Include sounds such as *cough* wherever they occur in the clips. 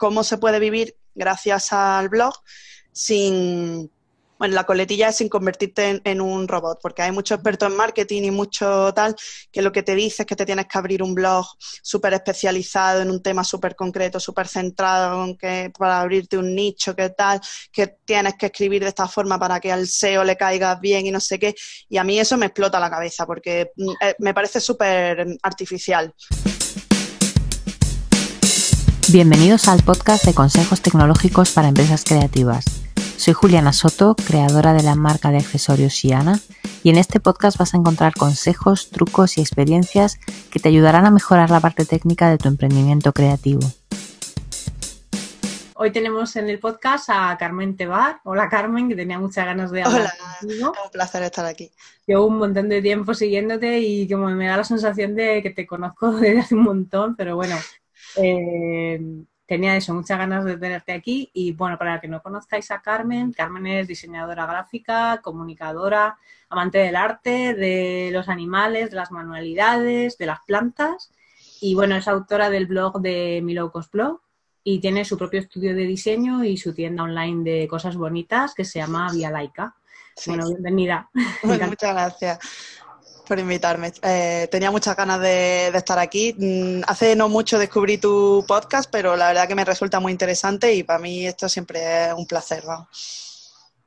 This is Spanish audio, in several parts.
cómo se puede vivir gracias al blog sin, bueno, la coletilla es sin convertirte en, un robot, porque hay muchos expertos en marketing y mucho tal, que lo que te dice es que te tienes que abrir un blog súper especializado en un tema súper concreto, súper centrado, que, para abrirte un nicho, que tal, que tienes que escribir de esta forma para que al SEO le caigas bien y no sé qué. Y a mí eso me explota la cabeza, porque mm, eh, me parece súper artificial. Bienvenidos al podcast de consejos tecnológicos para empresas creativas. Soy Juliana Soto, creadora de la marca de accesorios Shiana, y en este podcast vas a encontrar consejos, trucos y experiencias que te ayudarán a mejorar la parte técnica de tu emprendimiento creativo. Hoy tenemos en el podcast a Carmen Tebar. Hola Carmen, que tenía muchas ganas de hablar Hola, un placer estar aquí. Llevo un montón de tiempo siguiéndote y como me da la sensación de que te conozco *laughs* desde hace un montón, pero bueno, eh, tenía eso, muchas ganas de tenerte aquí. Y bueno, para que no conozcáis a Carmen, Carmen es diseñadora gráfica, comunicadora, amante del arte, de los animales, de las manualidades, de las plantas. Y bueno, es autora del blog de Mi Blog y tiene su propio estudio de diseño y su tienda online de cosas bonitas que se llama Vía Laica. Bueno, bienvenida. *laughs* muchas gracias por invitarme. Eh, tenía muchas ganas de, estar aquí. Mm, hace no mucho descubrí tu podcast, pero la verdad que me resulta muy interesante y para mí esto siempre es un placer. Vamos.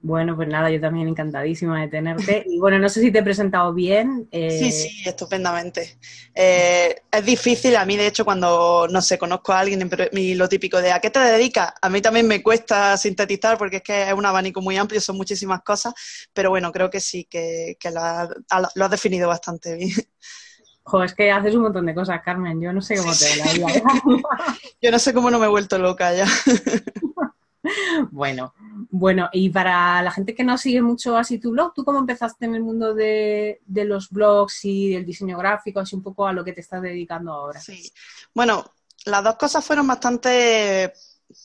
Bueno, pues nada, yo también encantadísima de tenerte. *laughs* Y bueno, no sé si te he presentado bien. Eh, sí, sí, estupendamente. Eh, es difícil, a mí de hecho cuando, no sé, conozco a alguien y lo típico de ¿a qué te dedicas? A mí también me cuesta sintetizar porque es que es un abanico muy amplio, son muchísimas cosas, pero bueno, creo que sí, que, lo, has definido bastante bien. *laughs* Joder, es que haces un montón de cosas, Carmen. Yo no sé cómo te la vida. *laughs* Yo no sé cómo no me he vuelto loca ya. *laughs* bueno, bueno, y para la gente que no sigue mucho así tu blog, ¿tú cómo empezaste en el mundo de, los blogs y del diseño gráfico, así un poco a lo que te estás dedicando ahora? Sí, bueno, las dos cosas fueron bastante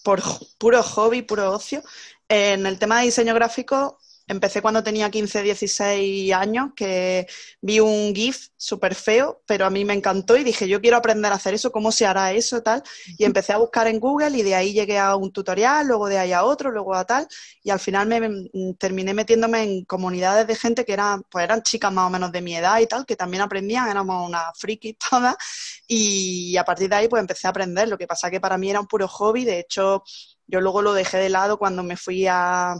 por puro hobby, puro ocio. En el tema de diseño gráfico, Empecé cuando tenía 15, 16 años, que vi un GIF súper feo, pero a mí me encantó y dije, yo quiero aprender a hacer eso, ¿cómo se hará eso, tal? Y empecé a buscar en Google y de ahí llegué a un tutorial, luego de ahí a otro, luego a tal, y al final me, terminé metiéndome en comunidades de gente que eran, pues eran chicas más o menos de mi edad y tal, que también aprendían, éramos unas frikis *laughs* todas, y a partir de ahí pues empecé a aprender. Lo que pasa que para mí era un puro hobby, de hecho yo luego lo dejé de lado cuando me fui a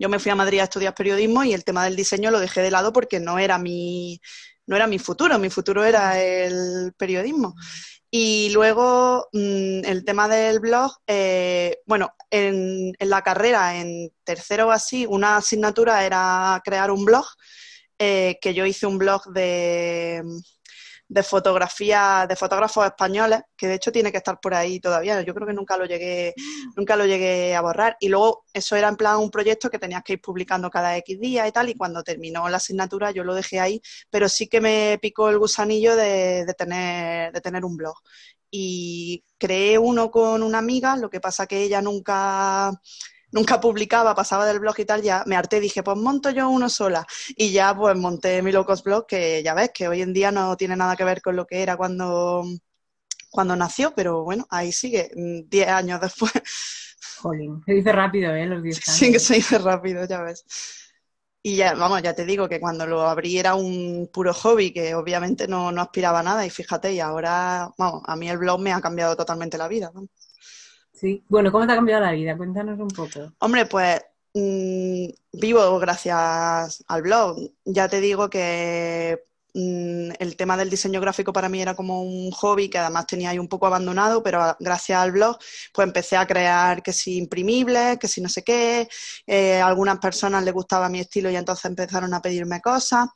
yo me fui a Madrid a estudiar periodismo y el tema del diseño lo dejé de lado porque no era mi, no era mi futuro, mi futuro era el periodismo. Y luego mm, el tema del blog, eh, bueno, en, en, la carrera, en tercero o así, una asignatura era crear un blog, eh, que yo hice un blog de de fotografía, de fotógrafos españoles, que de hecho tiene que estar por ahí todavía. Yo creo que nunca lo llegué, nunca lo llegué a borrar. Y luego eso era en plan un proyecto que tenías que ir publicando cada X día y tal, y cuando terminó la asignatura yo lo dejé ahí, pero sí que me picó el gusanillo de, de tener, de tener un blog. Y creé uno con una amiga, lo que pasa que ella nunca nunca publicaba, pasaba del blog y tal, ya me harté, dije, pues monto yo uno sola. Y ya pues monté mi Locos Blog, que ya ves que hoy en día no tiene nada que ver con lo que era cuando, cuando nació, pero bueno, ahí sigue, 10 mm, años después. Jolín, se dice rápido, ¿eh? Los 10 años. Sí, que se dice rápido, ya ves. Y ya, vamos, ya te digo que cuando lo abrí era un puro hobby, que obviamente no, no aspiraba a nada, y fíjate, y ahora, vamos, a mí el blog me ha cambiado totalmente la vida. ¿no? Sí. Bueno, ¿cómo te ha cambiado la vida? Cuéntanos un poco. Hombre, pues mm, vivo gracias al blog. Ya te digo que mm, el tema del diseño gráfico para mí era como un hobby que además tenía ahí un poco abandonado, pero gracias al blog pues empecé a crear que si imprimibles, que si no sé qué. Eh, a algunas personas les gustaba mi estilo y entonces empezaron a pedirme cosas.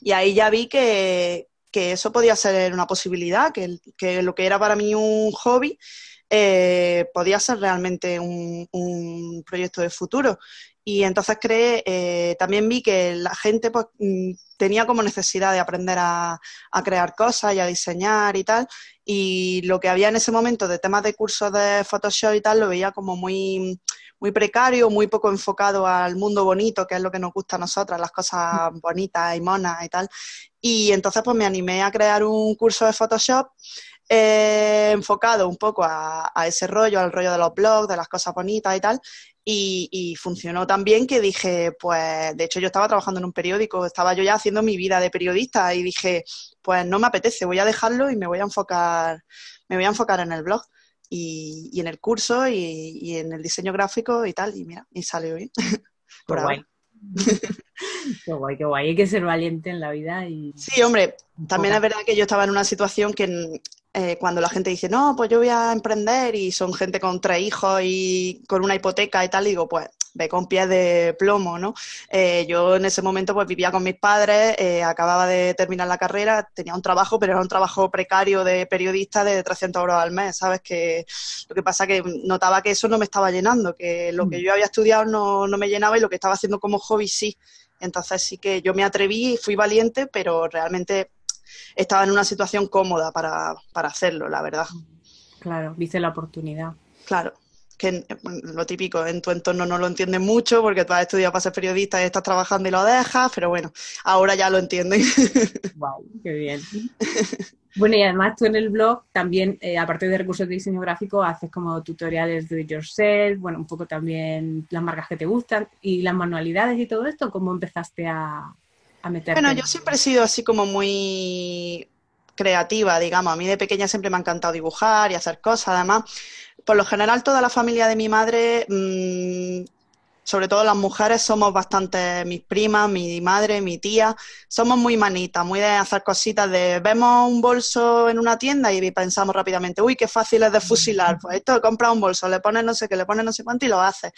Y ahí ya vi que, eso podía ser una posibilidad, que, que lo que era para mí un hobby eh, podía ser realmente un, proyecto de futuro. Y entonces creé, eh, también vi que la gente pues, mm, tenía como necesidad de aprender a, crear cosas y a diseñar y tal. Y lo que había en ese momento de temas de cursos de Photoshop y tal, lo veía como muy, muy precario, muy poco enfocado al mundo bonito, que es lo que nos gusta a nosotras, las cosas bonitas y monas y tal. Y entonces pues me animé a crear un curso de Photoshop eh, enfocado un poco a, ese rollo, al rollo de los blogs, de las cosas bonitas y tal. Y, funcionó tan bien que dije, pues, de hecho yo estaba trabajando en un periódico, estaba yo ya haciendo mi vida de periodista y dije, pues no me apetece, voy a dejarlo y me voy a enfocar, me voy a enfocar en el blog y, en el curso y, en el diseño gráfico y tal, y mira, y salió bien. *laughs* Por guay. *laughs* qué guay, qué guay. Hay que ser valiente en la vida y. Sí, hombre, también es verdad que yo estaba en una situación que eh, cuando la gente dice, no, pues yo voy a emprender y son gente con tres hijos y con una hipoteca y tal, digo, pues ve con pies de plomo, ¿no? Eh, yo en ese momento pues vivía con mis padres, eh, acababa de terminar la carrera, tenía un trabajo, pero era un trabajo precario de periodista de 300 euros al mes, ¿sabes? Que lo que pasa que notaba que eso no me estaba llenando, que lo que mm. yo había estudiado no, no me llenaba y lo que estaba haciendo como hobby sí. Entonces sí que yo me atreví y fui valiente, pero realmente estaba en una situación cómoda para, hacerlo, la verdad. Claro, viste la oportunidad. Claro, que lo típico, en tu entorno no lo entienden mucho porque tú has estudiado para ser periodista y estás trabajando y lo dejas, pero bueno, ahora ya lo entienden. *laughs* Wow, qué bien. Bueno, y además tú en el blog también, eh, aparte de recursos de diseño gráfico, haces como tutoriales de yourself, bueno, un poco también las marcas que te gustan y las manualidades y todo esto, ¿cómo empezaste a, bueno, yo siempre he sido así como muy creativa, digamos. A mí de pequeña siempre me ha encantado dibujar y hacer cosas. Además, por lo general, toda la familia de mi madre mmm, sobre todo las mujeres, somos bastante, mis primas, mi madre, mi tía, somos muy manitas, muy de hacer cositas de, vemos un bolso en una tienda y pensamos rápidamente, uy, qué fácil es de fusilar, pues esto, compra un bolso, le pones no sé qué, le pones no sé cuánto y lo hace.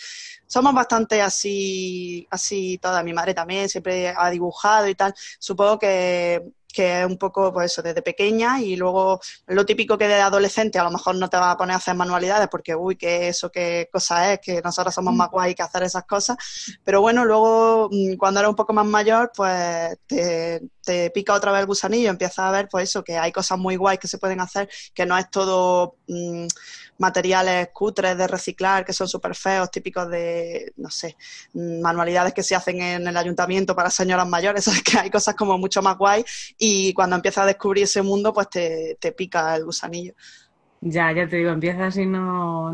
Somos bastante así, así toda, mi madre también siempre ha dibujado y tal, supongo que que es un poco, pues eso, desde pequeña y luego lo típico que de adolescente a lo mejor no te va a poner a hacer manualidades porque, uy, que eso, qué cosa es, que nosotros somos más guay que hacer esas cosas, pero bueno, luego mm, cuando eres un poco más mayor, pues te, te pica otra vez el gusanillo, empiezas a ver, pues eso, que hay cosas muy guays que se pueden hacer, que no es todo... Mmm, materiales cutres de reciclar que son súper feos, típicos de, no sé, manualidades que se hacen en el ayuntamiento para señoras mayores, *laughs* ¿sabes? que hay cosas como mucho más guay y cuando empiezas a descubrir ese mundo, pues te, pica el gusanillo. Ya, ya te digo, empiezas y no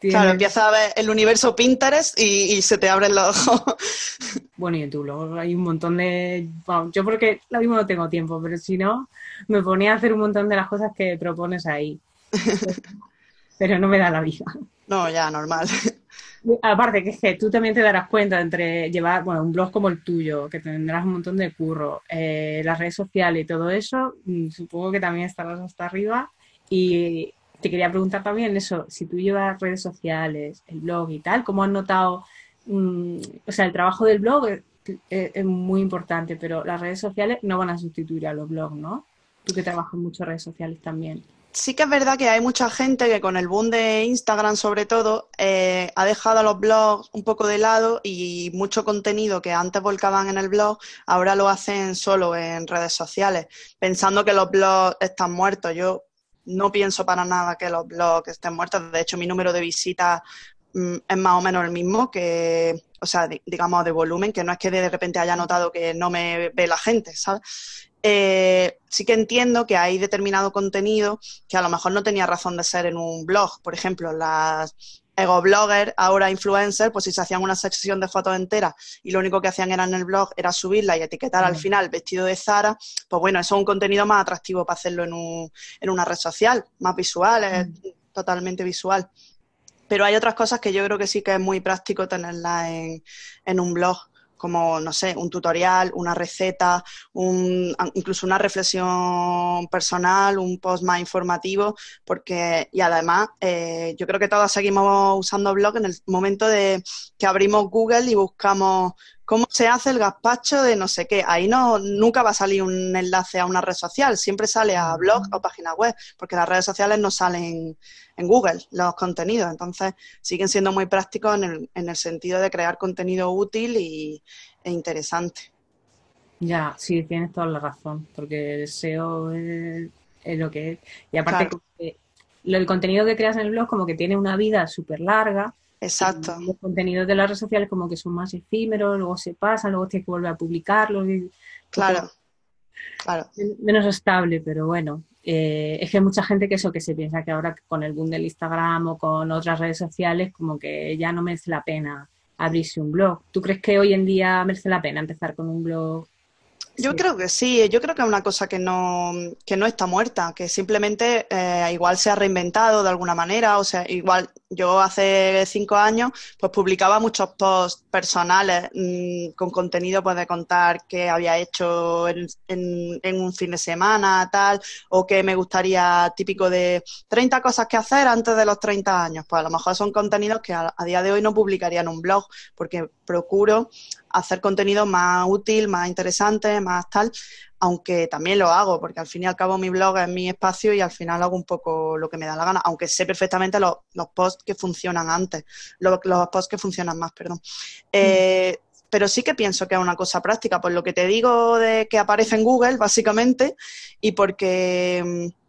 Claro, empiezas a ver el universo Pinterest y, se te abren los ojos. *laughs* Bueno, y tú, luego hay un montón de... yo porque lo mismo no tengo tiempo, pero si no, me ponía a hacer un montón de las cosas que propones ahí. *laughs* pero no me da la vida. No, ya, normal. *laughs* Aparte, que es que tú también te darás cuenta entre llevar, bueno, un blog como el tuyo, que tendrás un montón de curro, eh, las redes sociales y todo eso, mm, supongo que también estarás hasta arriba. Y te quería preguntar también eso, si tú llevas redes sociales, el blog y tal, ¿cómo has notado, mm, o sea, el trabajo del blog es, muy importante, pero las redes sociales no van a sustituir a los blogs, ¿no? Tú que trabajas mucho en redes sociales también sí que es verdad que hay mucha gente que con el boom de Instagram sobre todo eh, ha dejado los blogs un poco de lado y mucho contenido que antes volcaban en el blog ahora lo hacen solo en redes sociales, pensando que los blogs están muertos. Yo no pienso para nada que los blogs estén muertos. De hecho, mi número de visitas mm, es más o menos el mismo que, o sea, digamos de volumen, que no es que de repente haya notado que no me ve la gente, ¿sabes? Eh, sí que entiendo que hay determinado contenido que a lo mejor no tenía razón de ser en un blog. Por ejemplo, las ego bloggers, ahora influencers, pues si se hacían una sección de fotos enteras y lo único que hacían era en el blog era subirla y etiquetar al mm. final vestido de Zara, pues bueno, eso es un contenido más atractivo para hacerlo en, un, en una red social, más visual, es mm. totalmente visual. Pero hay otras cosas que yo creo que sí que es muy práctico tenerlas en, en un blog como, no sé, un tutorial, una receta, un, incluso una reflexión personal, un post más informativo, porque, y además, eh, yo creo que todos seguimos usando blog en el momento de que abrimos Google y buscamos cómo se hace el gazpacho de no sé qué. Ahí no, nunca va a salir un enlace a una red social, siempre sale a blog o página web, porque las redes sociales no salen en Google los contenidos. Entonces, siguen siendo muy prácticos en el, en el sentido de crear contenido útil y, e interesante. Ya, sí, tienes toda la razón, porque el SEO es, lo que es. Y aparte, el contenido que creas en el blog como que tiene una vida súper larga Exacto. los contenidos de las redes sociales como que son más efímeros, luego se pasan, luego tienes que volver a publicarlos. y- Claro, claro. menos estable, pero bueno, eh, es que hay mucha gente que eso, que se piensa que ahora con el boom del Instagram o con otras redes sociales, como que ya no merece la pena abrirse un blog. ¿Tú crees que hoy en día merece la pena empezar con un blog? Yo Sí. creo que sí, yo creo que es una cosa que no, que no está muerta, que simplemente eh, igual se ha reinventado de alguna manera, o sea, igual yo hace cinco años pues publicaba muchos posts personales mm, con contenido pues de contar qué había hecho en, en- en un fin de semana, tal, o que me gustaría típico de 30 cosas que hacer antes de los 30 años, pues a lo mejor son contenidos que a, a día de hoy no publicaría en un blog, porque procuro hacer contenido más útil, más interesante, más tal, aunque también lo hago, porque al fin y al cabo mi blog es mi espacio y al final hago un poco lo que me da la gana, aunque sé perfectamente los, los posts que funcionan antes, los, los posts que funcionan más, perdón. Eh, pero sí que pienso que es una cosa práctica, por lo que te digo de que aparece en Google, básicamente, y porque mm,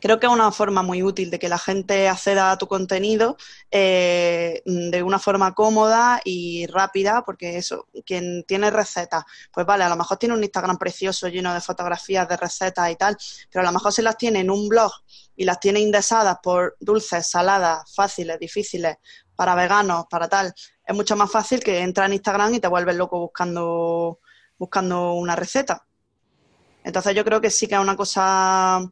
creo que es una forma muy útil de que la gente acceda a tu contenido eh, de una forma cómoda y rápida, porque eso, quien tiene recetas, pues vale, a lo mejor tiene un Instagram precioso lleno de fotografías de recetas y tal, pero a lo mejor si las tiene en un blog y las tiene indexadas por dulces, saladas, fáciles, difíciles, para veganos, para tal, es mucho más fácil que entrar en Instagram y te vuelves loco buscando, buscando una receta. Entonces yo creo que sí que es una cosa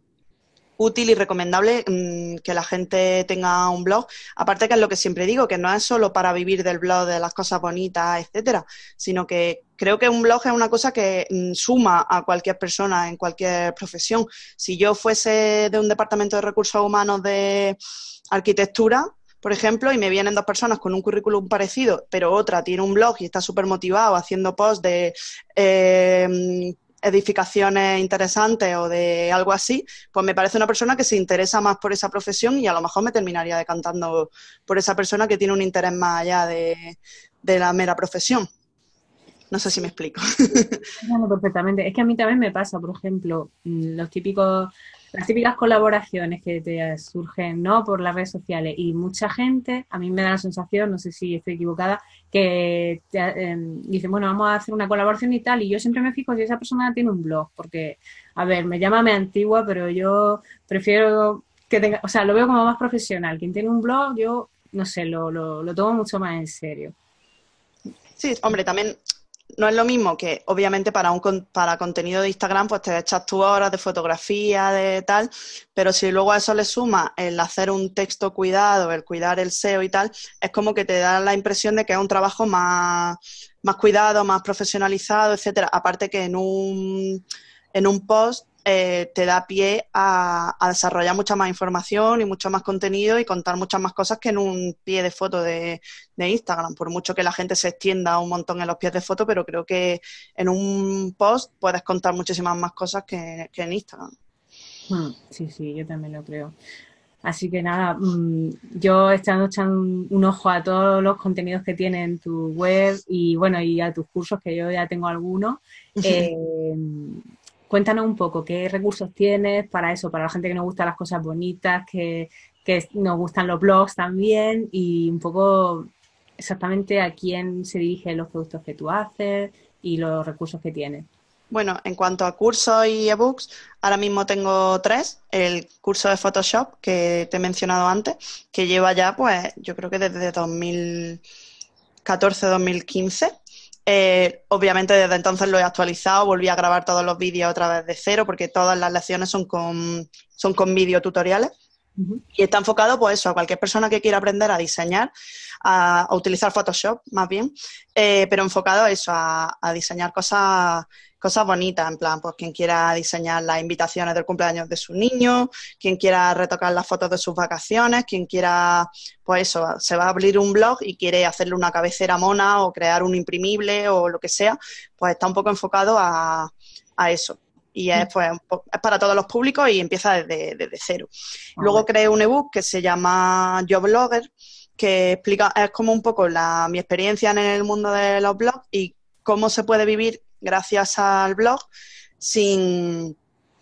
útil y recomendable mm, que la gente tenga un blog. Aparte que es lo que siempre digo, que no es solo para vivir del blog, de las cosas bonitas, etcétera, sino que creo que un blog es una cosa que mm, suma a cualquier persona en cualquier profesión. Si yo fuese de un departamento de recursos humanos de arquitectura, por ejemplo, y me vienen dos personas con un currículum parecido, pero otra tiene un blog y está súper motivado haciendo posts de eh, edificaciones interesantes o de algo así, pues me parece una persona que se interesa más por esa profesión y a lo mejor me terminaría decantando por esa persona que tiene un interés más allá de, la mera profesión. No sé si me explico. *laughs* Entiendo perfectamente. Es que a mí también me pasa, por ejemplo, mm, los típicos, las típicas colaboraciones que te surgen, ¿no? Por las redes sociales y mucha gente, a mí me da la sensación, no sé si estoy equivocada, que te, eh, dicen, bueno, vamos a hacer una colaboración y tal, y yo siempre me fijo si esa persona tiene un blog, porque, a ver, me llámame antigua, pero yo prefiero que tenga, o sea, lo veo como más profesional. Quien tiene un blog, yo, no sé, lo, lo, lo tomo mucho más en serio. Sí, hombre, también no es lo mismo que obviamente para un para contenido de Instagram pues te echas tus horas de fotografía, de tal, pero si luego a eso le suma el hacer un texto cuidado, el cuidar el SEO y tal, es como que te da la impresión de que es un trabajo más, más cuidado, más profesionalizado, etcétera. Aparte que en un, en un post eh, te da pie a, a desarrollar mucha más información y mucho más contenido y contar muchas más cosas que en un pie de foto de, de Instagram, por mucho que la gente se extienda un montón en los pies de foto, pero creo que en un post puedes contar muchísimas más cosas que, que en Instagram. Mm, Sí, sí, yo también lo creo. Así que nada, mm, yo estando echando un, un ojo a todos los contenidos que tiene en tu web y bueno, y a tus cursos, que yo ya tengo algunos. *laughs* Eh, cuéntanos un poco qué recursos tienes para eso, para la gente que nos gusta las cosas bonitas, que, nos gustan los blogs también y un poco exactamente a quién se dirigen los productos que tú haces y los recursos que tienes. Bueno, en cuanto a cursos y ebooks, ahora mismo tengo tres. El curso de Photoshop que te he mencionado antes, que lleva ya, pues, yo creo que desde 2014-2015. Eh, obviamente desde entonces lo he actualizado, volví a grabar todos los vídeos otra vez de cero, porque todas las lecciones son con, son con vídeo tutoriales. Y está enfocado, pues eso, a cualquier persona que quiera aprender a diseñar, a, a utilizar Photoshop, más bien, eh, pero enfocado a eso, a, a diseñar cosas, cosas bonitas, en plan, pues quien quiera diseñar las invitaciones del cumpleaños de su niño, quien quiera retocar las fotos de sus vacaciones, quien quiera, pues eso, se va a abrir un blog y quiere hacerle una cabecera mona o crear un imprimible o lo que sea, pues está un poco enfocado a eso. Y es, pues, es para todos los públicos y empieza desde, desde cero. Luego creé un ebook que se llama Yo Blogger, que explica, es como un poco la, mi experiencia en el mundo de los blogs y cómo se puede vivir gracias al blog sin,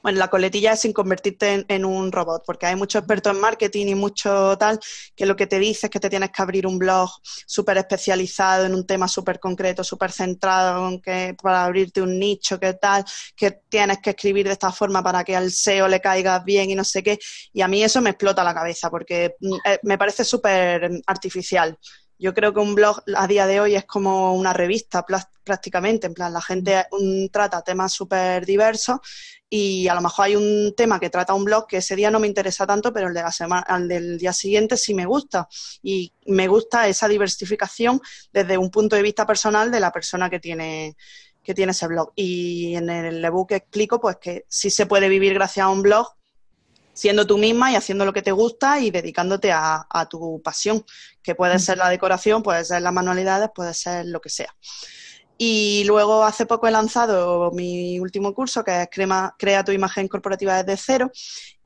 bueno, la coletilla es sin convertirte en, un robot, porque hay muchos expertos en marketing y mucho tal, que lo que te dice es que te tienes que abrir un blog súper especializado en un tema súper concreto, súper centrado, que, para abrirte un nicho, que tal, que tienes que escribir de esta forma para que al SEO le caigas bien y no sé qué. Y a mí eso me explota la cabeza, porque mm, eh, me parece súper artificial. Yo creo que un blog a día de hoy es como una revista prácticamente, en plan, la gente trata temas súper diversos y a lo mejor hay un tema que trata un blog que ese día no me interesa tanto, pero el, de la semana, el del día siguiente sí me gusta. Y me gusta esa diversificación desde un punto de vista personal de la persona que tiene, que tiene ese blog. Y en el ebook explico pues que sí se puede vivir gracias a un blog siendo tú misma y haciendo lo que te gusta y dedicándote a, tu pasión, que puede ser la decoración, puede ser las manualidades, puede ser lo que sea. Y luego hace poco he lanzado mi último curso, que es Crea tu imagen corporativa desde cero,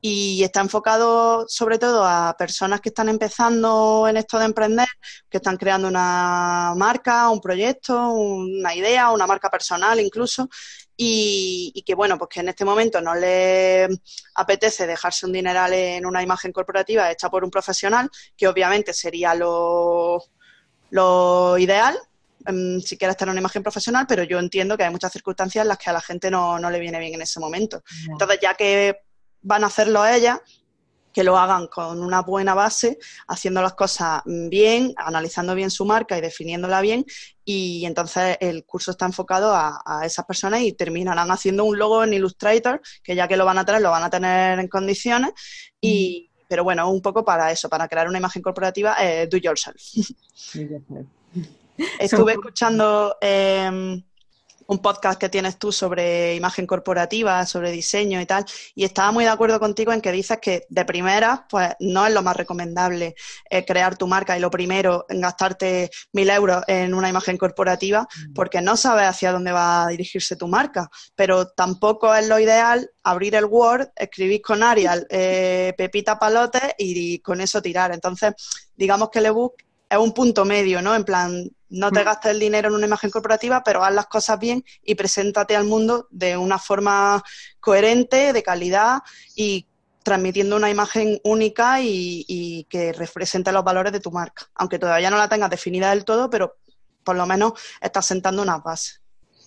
y está enfocado sobre todo a personas que están empezando en esto de emprender, que están creando una marca, un proyecto, una idea, una marca personal incluso, y, que bueno, pues que en este momento no le apetece dejarse un dineral en una imagen corporativa hecha por un profesional, que obviamente sería lo, lo ideal, em, si quiere estar en una imagen profesional, pero yo entiendo que hay muchas circunstancias en las que a la gente no, no le viene bien en ese momento. Entonces, ya que van a hacerlo ellas, que lo hagan con una buena base, haciendo las cosas bien, analizando bien su marca y definiéndola bien. Y entonces el curso está enfocado a, esas personas y terminarán haciendo un logo en Illustrator, que ya que lo van a tener, lo van a tener en condiciones. Y, pero bueno, un poco para eso, para crear una imagen corporativa, eh, do yourself. Estuve escuchando em, un podcast que tienes tú sobre imagen corporativa, sobre diseño y tal, y estaba muy de acuerdo contigo en que dices que de primera, pues no es lo más recomendable eh, crear tu marca y lo primero en gastarte mil euros en una imagen corporativa, mm. porque no sabes hacia dónde va a dirigirse tu marca, pero tampoco es lo ideal abrir el Word, escribir con Arial, *laughs* eh, Pepita Palote y con eso tirar. Entonces, digamos que el ebook es un punto medio, ¿no? En plan, no te mm. gastes el dinero en una imagen corporativa, pero haz las cosas bien y preséntate al mundo de una forma coherente, de calidad y transmitiendo una imagen única y, que represente los valores de tu marca. Aunque todavía no la tengas definida del todo, pero por lo menos estás sentando una base.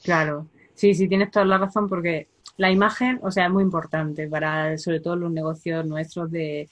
Claro, sí, sí, tienes toda la razón porque la imagen, o sea, es muy importante para sobre todo los negocios nuestros de,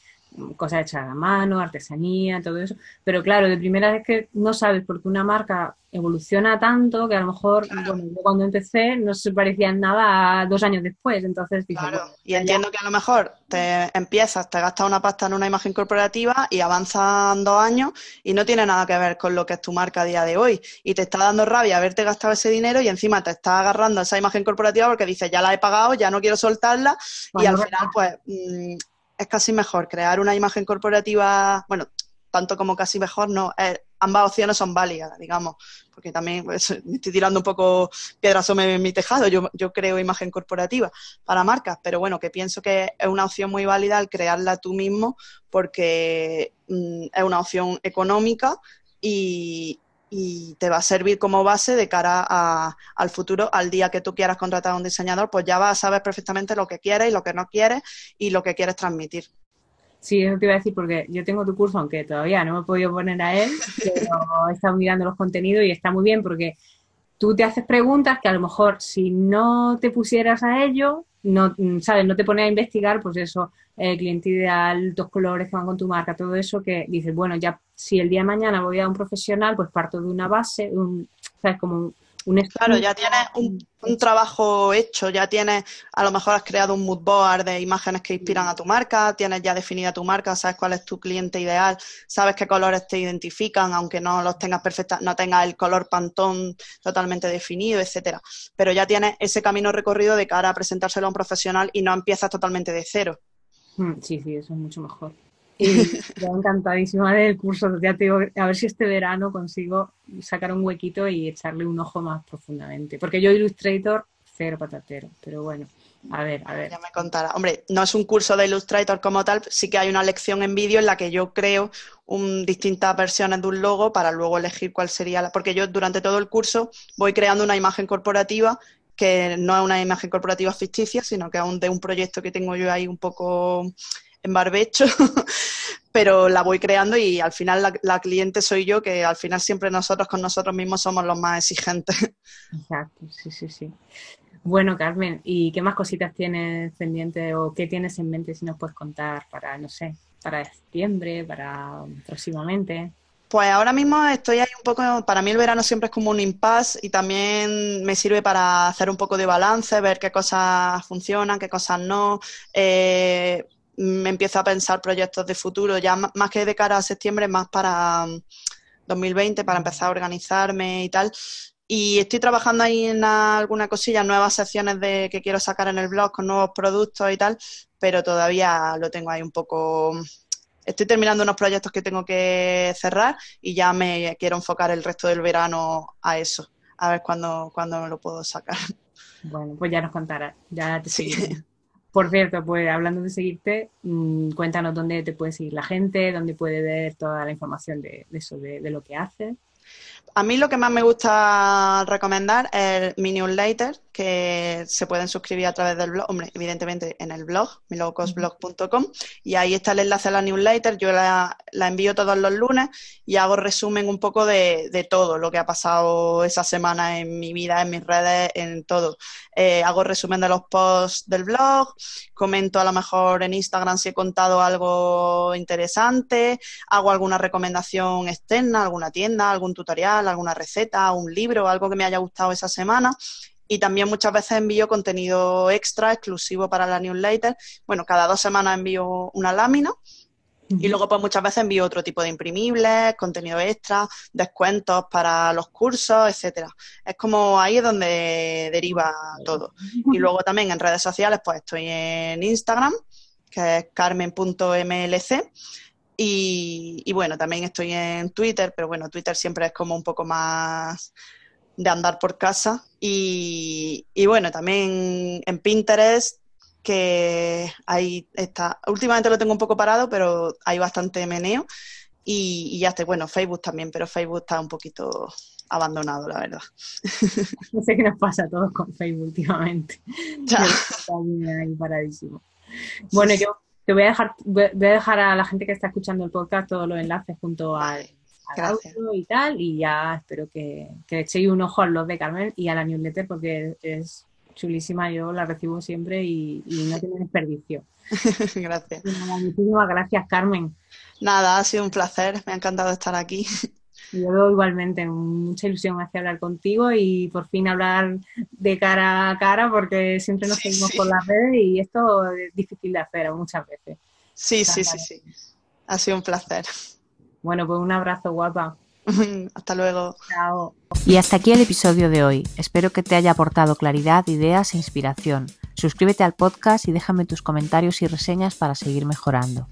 cosas hechas a mano, artesanía, todo eso. Pero claro, de primera vez que no sabes por qué una marca evoluciona tanto que a lo mejor, bueno, yo cuando empecé no se parecía en nada a dos años después. Entonces, claro. y entiendo que a lo mejor te empiezas, te gastas una pasta en una imagen corporativa y avanzan dos años y no tiene nada que ver con lo que es tu marca a día de hoy. Y te está dando rabia haberte gastado ese dinero y encima te está agarrando esa imagen corporativa porque dices, ya la he pagado, ya no quiero soltarla. y al final, pues, mm, es casi mejor. Crear una imagen corporativa, bueno, tanto como casi mejor, no, eh, ambas opciones son válidas, digamos, porque también pues, estoy tirando un poco piedras sobre mi tejado, yo, yo creo imagen corporativa para marcas, pero bueno, que pienso que es una opción muy válida al crearla tú mismo porque mm, es una opción económica y, y te va a servir como base de cara al futuro, al día que tú quieras contratar a un diseñador, pues ya vas a saber perfectamente lo que quieres y lo que no quieres y lo que quieres transmitir. Sí, eso te iba a decir porque yo tengo tu curso, aunque todavía no me he podido poner a él, pero he estado mirando los contenidos y está muy bien porque tú te haces preguntas que a lo mejor si no te pusieras a ello, no, ¿sabes? No te pones a investigar, pues eso, el cliente ideal, dos colores que van con tu marca, todo eso que dices, bueno, ya si el día de mañana voy a un profesional, pues parto de una base, un, ¿sabes? Como Claro, ya tienes un, trabajo hecho, ya tienes, a lo mejor has creado un mood board de imágenes que inspiran a tu marca, tienes ya definida tu marca, sabes cuál es tu cliente ideal, sabes qué colores te identifican, aunque no los tengas perfecta, no tengas el color pantón totalmente definido, etcétera. Pero ya tienes ese camino recorrido de cara a presentárselo a un profesional y no empiezas totalmente de cero. Mm, sí, sí, eso es mucho mejor. Y estoy encantadísima del curso. Ya te digo, a ver si este verano consigo sacar un huequito y echarle un ojo más profundamente. Porque yo Illustrator, cero patatero. Pero bueno, a ver, a ver. Ya me contará. Hombre, no es un curso de Illustrator como tal, sí que hay una lección en vídeo en la que yo creo un, distintas versiones de un logo para luego elegir cuál sería la... Porque yo durante todo el curso voy creando una imagen corporativa que no es una imagen corporativa ficticia, sino que es de un proyecto que tengo yo ahí un poco en barbecho, *laughs* pero la voy creando y al final la, la, cliente soy yo, que al final siempre nosotros con nosotros mismos somos los más exigentes. Exacto, sí, sí, sí. Bueno, Carmen, ¿y qué más cositas tienes pendientes o qué tienes en mente si nos puedes contar para, no sé, para septiembre, para próximamente? Pues ahora mismo estoy ahí un poco, para mí el verano siempre es como un impasse y también me sirve para hacer un poco de balance, ver qué cosas funcionan, qué cosas no. Eh, me empiezo a pensar proyectos de futuro, ya más que de cara a septiembre, más para 2020, para empezar a organizarme y tal. Y estoy trabajando ahí en alguna cosilla, nuevas secciones de que quiero sacar en el blog con nuevos productos y tal, pero todavía lo tengo ahí un poco estoy terminando unos proyectos que tengo que cerrar y ya me quiero enfocar el resto del verano a eso, a ver cuándo, cuándo me lo puedo sacar. Bueno, pues ya nos contarás, ya te seguiré. Por cierto, pues hablando de seguirte, mm, cuéntanos dónde te puede seguir la gente, dónde puede ver toda la información de, eso, de, de lo que haces. A mí lo que más me gusta recomendar es mi newsletter, que se pueden suscribir a través del blog, hombre, evidentemente en el blog, milogosblog.com, y ahí está el enlace a la newsletter, yo la, envío todos los lunes y hago resumen un poco de, todo lo que ha pasado esa semana en mi vida, en mis redes, en todo. Eh, hago resumen de los posts del blog, comento a lo mejor en Instagram si he contado algo interesante, hago alguna recomendación externa, alguna tienda, algún tutorial, alguna receta, un libro, algo que me haya gustado esa semana y también muchas veces envío contenido extra exclusivo para la newsletter. Bueno, cada dos semanas envío una lámina y luego pues muchas veces envío otro tipo de imprimibles, contenido extra, descuentos para los cursos, etcétera. Es como ahí es donde deriva todo. Y luego también en redes sociales pues estoy en Instagram, que es carmen.mlc. Y, y bueno, también estoy en Twitter, pero bueno, Twitter siempre es como un poco más de andar por casa. Y, bueno, también en Pinterest, que ahí está. Últimamente lo tengo un poco parado, pero hay bastante meneo. Y, ya está, bueno, Facebook también, pero Facebook está un poquito abandonado, la verdad. *laughs* No sé qué nos pasa a todos con Facebook últimamente. Ya. *laughs* ahí paradísimo. Bueno, yo te voy a dejar, voy a dejar a la gente que está escuchando el podcast todos los enlaces junto a y tal, y ya espero que, que echéis un ojo a los de Carmen y a la newsletter porque es chulísima, yo la recibo siempre y, no tiene desperdicio. *laughs* gracias. muchísimas gracias, Carmen. Nada, ha sido un placer, me ha encantado estar aquí. Yo igualmente, mucha ilusión hace hablar contigo y por fin hablar de cara a cara porque siempre nos seguimos por las redes y esto es difícil de hacer muchas veces. Sí, sí, sí, sí. Ha sido un placer. Bueno, pues un abrazo guapa. *laughs* Hasta luego. Chao. Y hasta aquí el episodio de hoy. Espero que te haya aportado claridad, ideas e inspiración. Suscríbete al podcast y déjame tus comentarios y reseñas para seguir mejorando.